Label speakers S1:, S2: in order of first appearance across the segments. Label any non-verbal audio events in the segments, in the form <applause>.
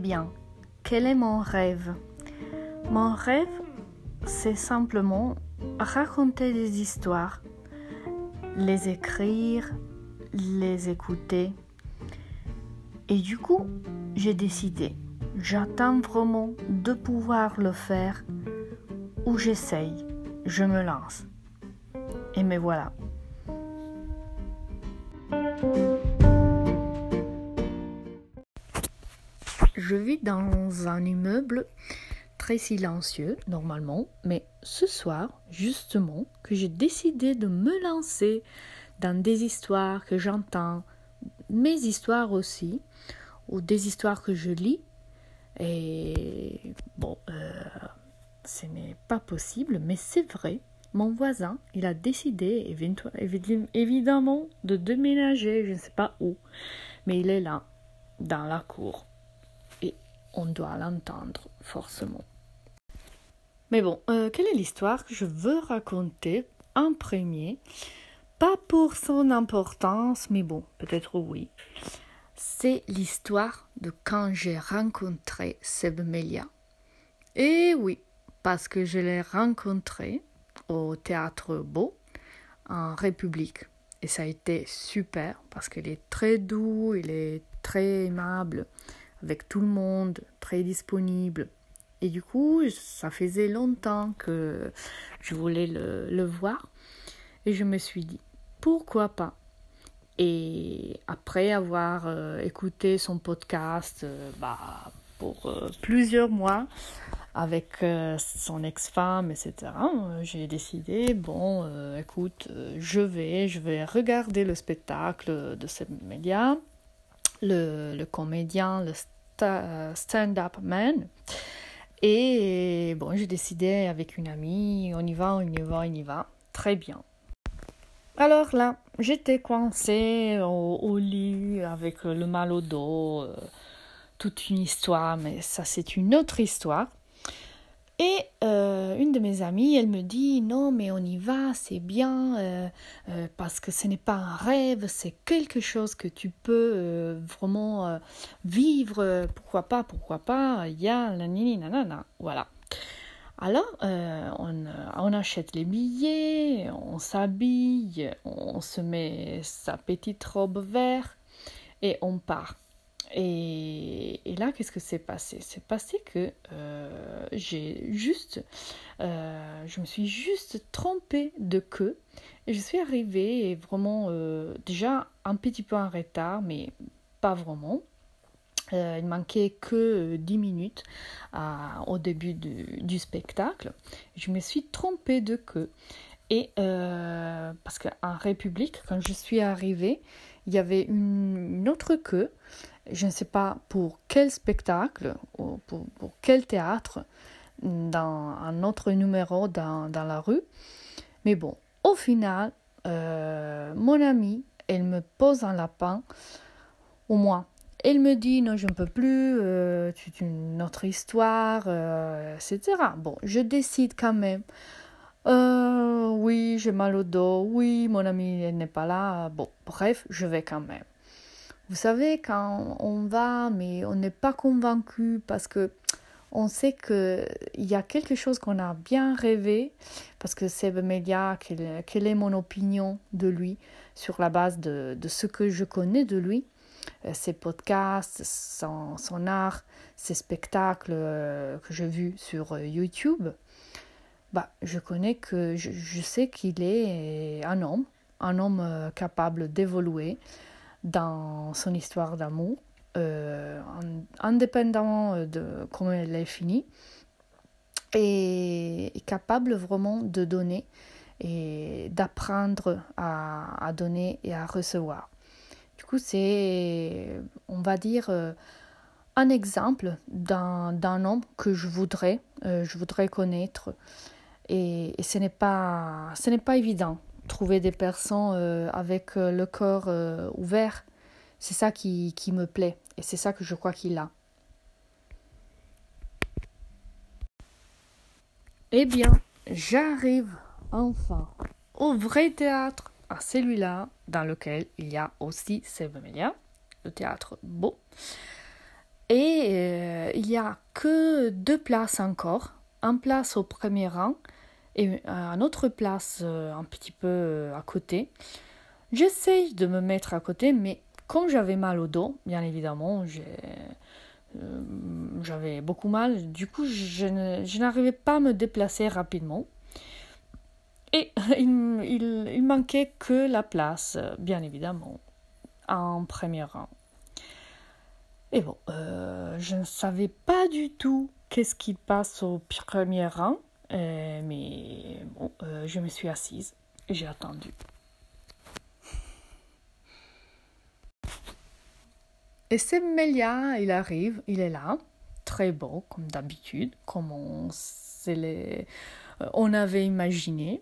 S1: bien, quel est mon rêve? Mon rêve, c'est simplement raconter des histoires, les écrire, les écouter. Et du coup, j'ai décidé, j'attends vraiment de pouvoir le faire ou j'essaye, je me lance. Et me voilà. Je vis dans un immeuble très silencieux normalement, mais ce soir, justement, que j'ai décidé de me lancer dans des histoires que j'entends, mes histoires aussi, ou des histoires que je lis. Et bon, euh, ce n'est pas possible, mais c'est vrai. Mon voisin, il a décidé évidemment de déménager, je ne sais pas où, mais il est là, dans la cour on doit l'entendre forcément. Mais bon, euh, quelle est l'histoire que je veux raconter en premier? Pas pour son importance, mais bon, peut-être oui. C'est l'histoire de quand j'ai rencontré Seb Melia. Et oui, parce que je l'ai rencontré au théâtre Beau en République. Et ça a été super parce qu'il est très doux, il est très aimable avec tout le monde, très disponible. Et du coup, ça faisait longtemps que je voulais le, voir. Et je me suis dit, pourquoi pas? Et après avoir euh, écouté son podcast euh, bah, pour euh, plusieurs mois avec son ex-femme, etc., j'ai décidé, bon, écoute, je vais, je vais regarder le spectacle de ces médias le, le comédien, le stand-up man. Et bon, j'ai décidé avec une amie, on y va, on y va, on y va. Très bien. Alors là, j'étais coincée au, lit avec le mal au dos, euh, toute une histoire, mais ça c'est une autre histoire. Et euh, une de mes amies, elle me dit non mais on y va, c'est bien euh, euh, parce que ce n'est pas un rêve, c'est quelque chose que tu peux vraiment vivre. Pourquoi pas, pourquoi pas Il y a nanana, voilà. Alors on, achète les billets, on s'habille, on se met sa petite robe verte et on part. Et, là, qu'est-ce que s'est passé? C'est passé que euh, j'ai juste, euh, je me suis juste trompée de queue je suis arrivée vraiment euh, déjà un petit peu en retard, mais pas vraiment. il manquait que 10 minutes au début du, spectacle. Je me suis trompée de queue. Et parce qu'en République, quand je suis arrivée, il y avait une autre queue je ne sais pas pour quel spectacle ou pour, quel théâtre dans un autre numéro dans, dans la rue. Mais bon, au final, euh, mon amie, elle me pose un lapin, au moins. Elle me dit non, je ne peux plus, euh, c'est une autre histoire, euh, etc. Bon, je décide quand même. Oui, j'ai mal au dos. Oui, mon amie n'est pas là. Bon, bref, je vais quand même. Vous savez, quand on va, mais on n'est pas convaincu parce que on sait qu'il y a quelque chose qu'on a bien rêvé, parce que Seb Media, quelle, est mon opinion de lui sur la base de, ce que je connais de lui, euh, ses podcasts, son, son art, ses spectacles euh, que j'ai vus sur euh, YouTube. Bah, je connais que je, je sais qu'il est un homme, un homme capable d'évoluer, dans son histoire d'amour, euh, indépendamment de comment elle est finie, et capable vraiment de donner et d'apprendre à, à, donner et à recevoir. Du coup, c'est, on va dire, euh, un exemple d'un homme que je voudrais, euh, je voudrais connaître. Et, ce n'est pas, ce n'est pas évident trouver des personnes euh, avec euh, le corps euh, ouvert, c'est ça qui, qui me plaît et c'est ça que je crois qu'il a. Eh bien, j'arrive enfin au vrai théâtre, à celui-là dans lequel il y a aussi Melia, le théâtre beau. Et il n'y a que deux places encore, un place au premier rang et une autre place un petit peu à côté. J'essaye de me mettre à côté, mais quand j'avais mal au dos, bien évidemment, j'avais beaucoup mal. Du coup, je n'arrivais pas à me déplacer rapidement. Et <laughs> il, il, manquait que la place, bien évidemment, en premier rang. Et bon, euh, je ne savais pas du tout qu'est-ce qui passe au premier rang, euh, mais bon, euh, je me suis assise j'ai attendu. Et Melia, il arrive, il est là, très beau comme d'habitude, comme on, les, on avait imaginé.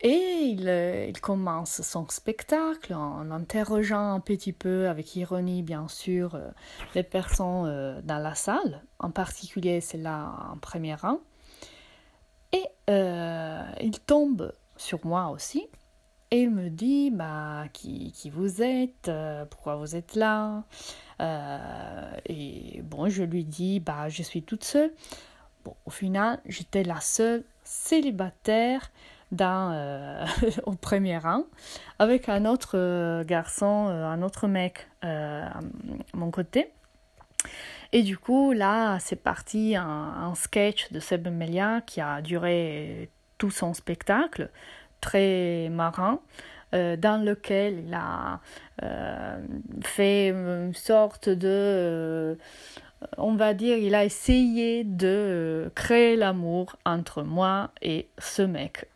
S1: Et euh, il, commence son spectacle en interrogeant un petit peu, avec ironie bien sûr, euh, les personnes euh, dans la salle, en particulier celle-là en premier rang. Et il tombe sur moi aussi et il me dit bah, qui, qui vous êtes, pourquoi vous êtes là? et bon, je lui dis bah, je suis toute seule. Bon, au final, j'étais la seule célibataire dans, euh, <laughs> au premier rang avec un autre euh, garçon, euh, un autre mec à mon côté. Et du coup, là, c'est parti un, sketch de Seb Melia qui a duré tout son spectacle, très marrant, dans lequel il a fait une sorte de on va dire, il a essayé de euh, créer l'amour entre moi et ce mec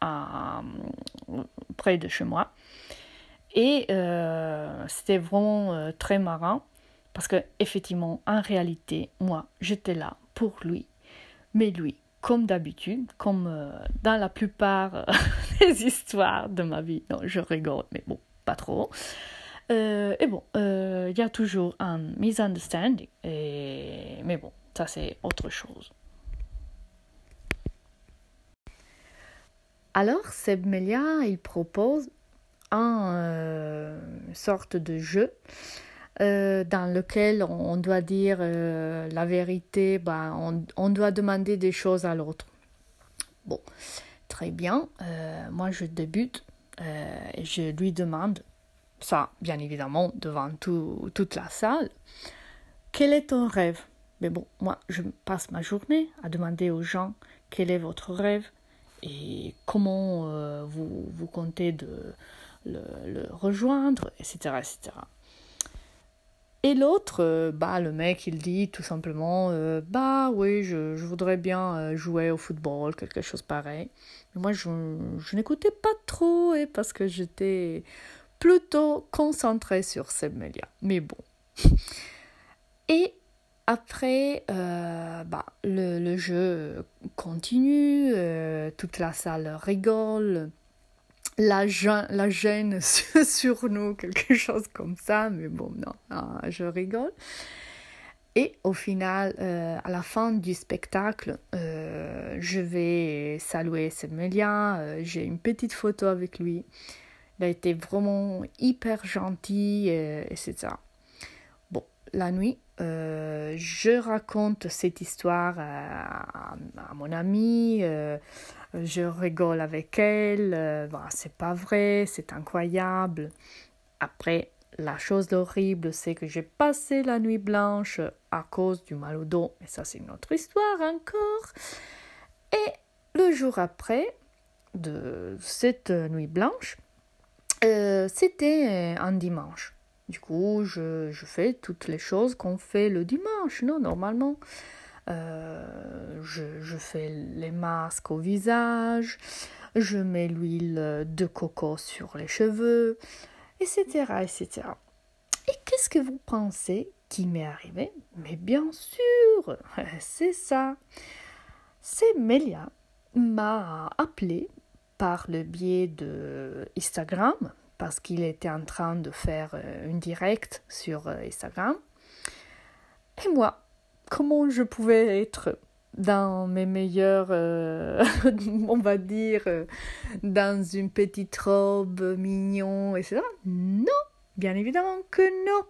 S1: près de chez moi. Et euh, c'était vraiment euh, très marrant parce que effectivement, en réalité, moi, j'étais là pour lui, mais lui, comme d'habitude, comme dans la plupart <laughs> des histoires de ma vie, non, je rigole, mais bon, pas trop. Euh, et bon, euh, il y a toujours un misunderstanding, mais bon, ça c'est autre chose. Alors, Seb Melia, il propose un euh, sorte de jeu dans lequel on doit dire la vérité, bah, on, on, doit demander des choses à l'autre. Bon, très bien, moi je débute et je lui demande ça bien évidemment devant toute la salle. Quel est ton rêve? Mais bon, moi je passe ma journée à demander aux gens quel est votre rêve et comment euh, vous, vous comptez de le, rejoindre, etc. etc. Et l'autre, euh, bah, le mec, il dit tout simplement, euh, bah oui, je, voudrais bien jouer au football, quelque chose pareil. Mais moi, je, n'écoutais pas trop, et parce que j'étais plutôt concentré sur Semelia. Mais bon. <laughs> Et après, euh, bah, le, jeu continue, euh, toute la salle rigole, la, gêne <laughs> sur nous, quelque chose comme ça, mais bon, non, je rigole. Et au final, euh, à la fin du spectacle, je vais saluer Semelia, j'ai une petite photo avec lui. Il a été vraiment hyper gentil, et, etc. La nuit, euh, je raconte cette histoire à, mon amie, euh, je rigole avec elle, euh, c'est pas vrai, c'est incroyable. Après, la chose horrible, c'est que j'ai passé la nuit blanche à cause du mal au dos, mais ça c'est une autre histoire encore. Et le jour après de cette nuit blanche, c'était un dimanche. Du coup, je, je, fais toutes les choses qu'on fait le dimanche, non, normalement. Euh, je, je, fais les masques au visage, je mets l'huile de coco sur les cheveux, etc., etc. Et qu'est-ce que vous pensez qui m'est arrivé? Mais bien sûr, <laughs> c'est ça. C'est Melia m'a appelé par le biais de Instagram, parce qu'il était en train de faire euh, une direct sur euh, Instagram. Et moi, comment je pouvais être dans mes meilleurs, euh, <laughs> on va dire, dans une petite robe mignon, etc. Non, bien évidemment que non.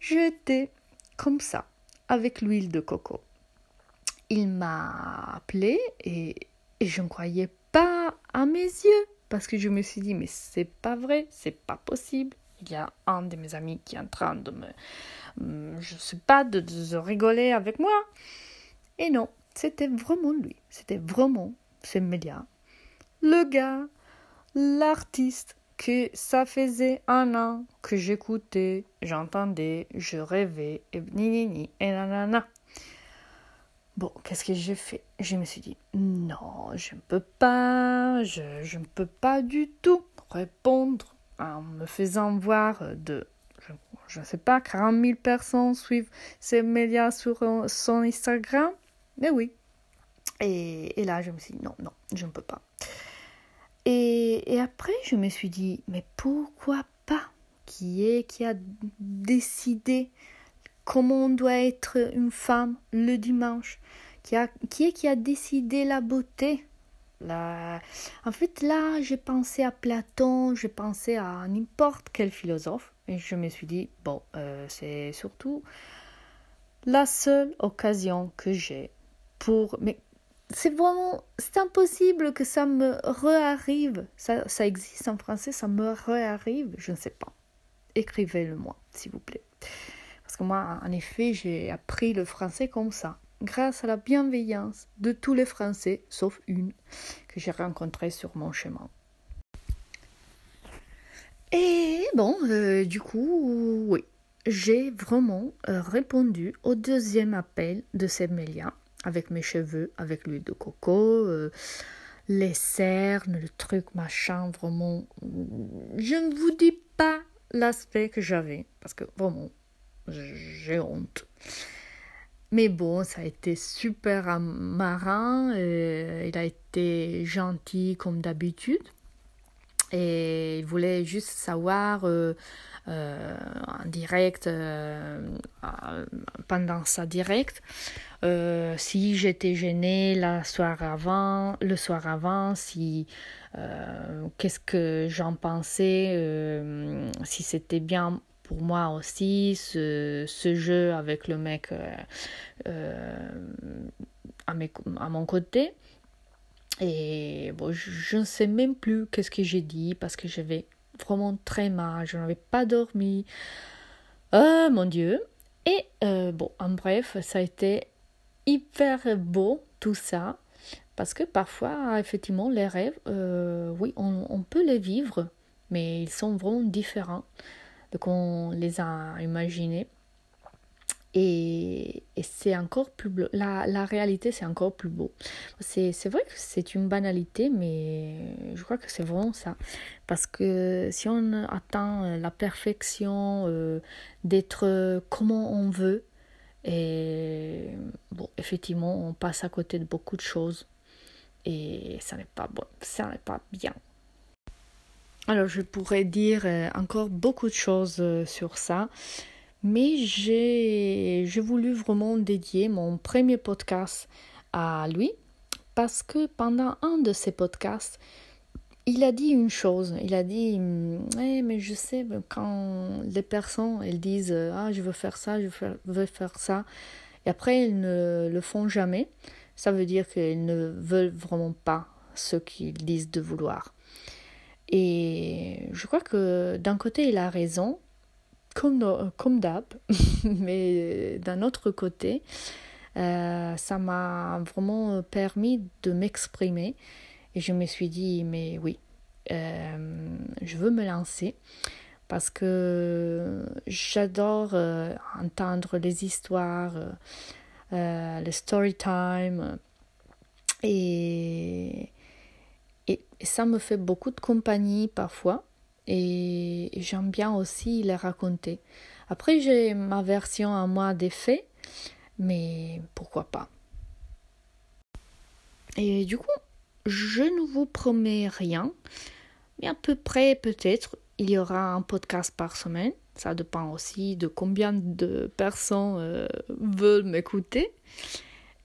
S1: J'étais comme ça, avec l'huile de coco. Il m'a appelé et, et je ne croyais pas à mes yeux parce que je me suis dit mais c'est pas vrai, c'est pas possible. Il y a un de mes amis qui est en train de me, hum, je sais pas, de, de rigoler avec moi. Et non, c'était vraiment lui, c'était vraiment ce média, le gars, l'artiste que ça faisait un an que j'écoutais, j'entendais, je rêvais, et ni ni ni, et nanana. Bon, qu'est-ce que j'ai fait? Je me suis dit, non, je ne peux pas, je, ne peux pas du tout répondre en me faisant voir de, je ne sais pas, 40 000 personnes suivent ces médias sur son Instagram. Mais oui. Et, là, je me suis dit, non, non, je ne peux pas. Et, après, je me suis dit, mais pourquoi pas? Qui est qui a décidé comment on doit être une femme le dimanche qui, a, qui est qui a décidé la beauté? La... En fait, là, j'ai pensé à Platon, j'ai pensé à n'importe quel philosophe, et je me suis dit, bon, euh, c'est surtout la seule occasion que j'ai pour... Mais c'est vraiment... C'est impossible que ça me réarrive. Ça, ça existe en français, ça me réarrive, je ne sais pas. Écrivez-le moi, s'il vous plaît. Parce que moi, en effet, j'ai appris le français comme ça, grâce à la bienveillance de tous les Français, sauf une, que j'ai rencontrée sur mon chemin. Et bon, euh, du coup, oui, j'ai vraiment euh, répondu au deuxième appel de Semelia avec mes cheveux, avec l'huile de coco, euh, les cernes, le truc machin, vraiment. Je ne vous dis pas l'aspect que j'avais, parce que vraiment, j'ai honte. Mais bon, ça a été super marrant. Euh, il a été gentil comme d'habitude. Et il voulait juste savoir euh, euh, en direct, pendant sa direct, si j'étais gênée la soir avant, le soir avant, si qu'est-ce que j'en pensais, si c'était bien pour moi aussi, ce, ce jeu avec le mec euh, euh, à, mes, mon côté. Et je, ne sais même plus qu'est-ce que j'ai dit parce que j'avais vraiment très mal, je n'avais pas dormi. Oh mon Dieu! Et euh, bon, en bref, ça a été hyper beau tout ça parce que parfois, effectivement, les rêves, oui, on peut les vivre, mais ils sont vraiment différents qu'on les a imaginés. Et, c'est encore plus beau. La, la réalité, c'est encore plus beau. C'est, c'est vrai que c'est une banalité, mais je crois que c'est vraiment ça. Parce que si on attend la perfection, euh, d'être comment on veut, et bon, effectivement, on passe à côté de beaucoup de choses. Et ça n'est pas bon, ça n'est pas bien. Alors je pourrais dire euh, encore beaucoup de choses euh, sur ça, mais j'ai voulu vraiment dédier mon premier podcast à lui parce que pendant un de ses podcasts, il a dit une chose. Il a dit, eh, mais je sais quand les personnes elles disent euh, ah je veux faire ça, je veux faire ça, et après elles ne le font jamais. Ça veut dire qu'elles ne veulent vraiment pas ce qu'ils disent de vouloir. Et je crois que d'un côté, il a raison, comme, comme d'hab, <laughs> mais d'un autre côté, euh, ça m'a vraiment permis de m'exprimer. Et je me suis dit, mais oui, euh, je veux me lancer parce que j'adore euh, entendre les histoires, le story time. Et, et, ça me fait beaucoup de compagnie parfois. Et j'aime bien aussi les raconter. Après, j'ai ma version à moi des faits, mais pourquoi pas. Et du coup, je ne vous promets rien, mais à peu près peut-être il y aura un podcast par semaine. Ça dépend aussi de combien de personnes euh, veulent m'écouter.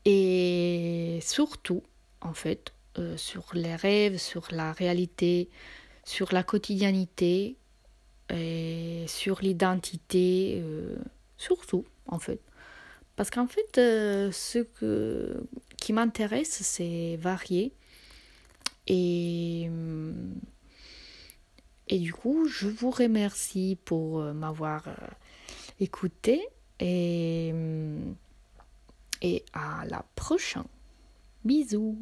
S1: Et surtout, en fait, euh, sur les rêves, sur la réalité, sur la quotidiennité, et sur l'identité, euh, surtout en fait. Parce qu'en fait, ce que, qui m'intéresse, c'est varier. Et, et du coup, je vous remercie pour m'avoir écouté et, et à la prochaine. Bisous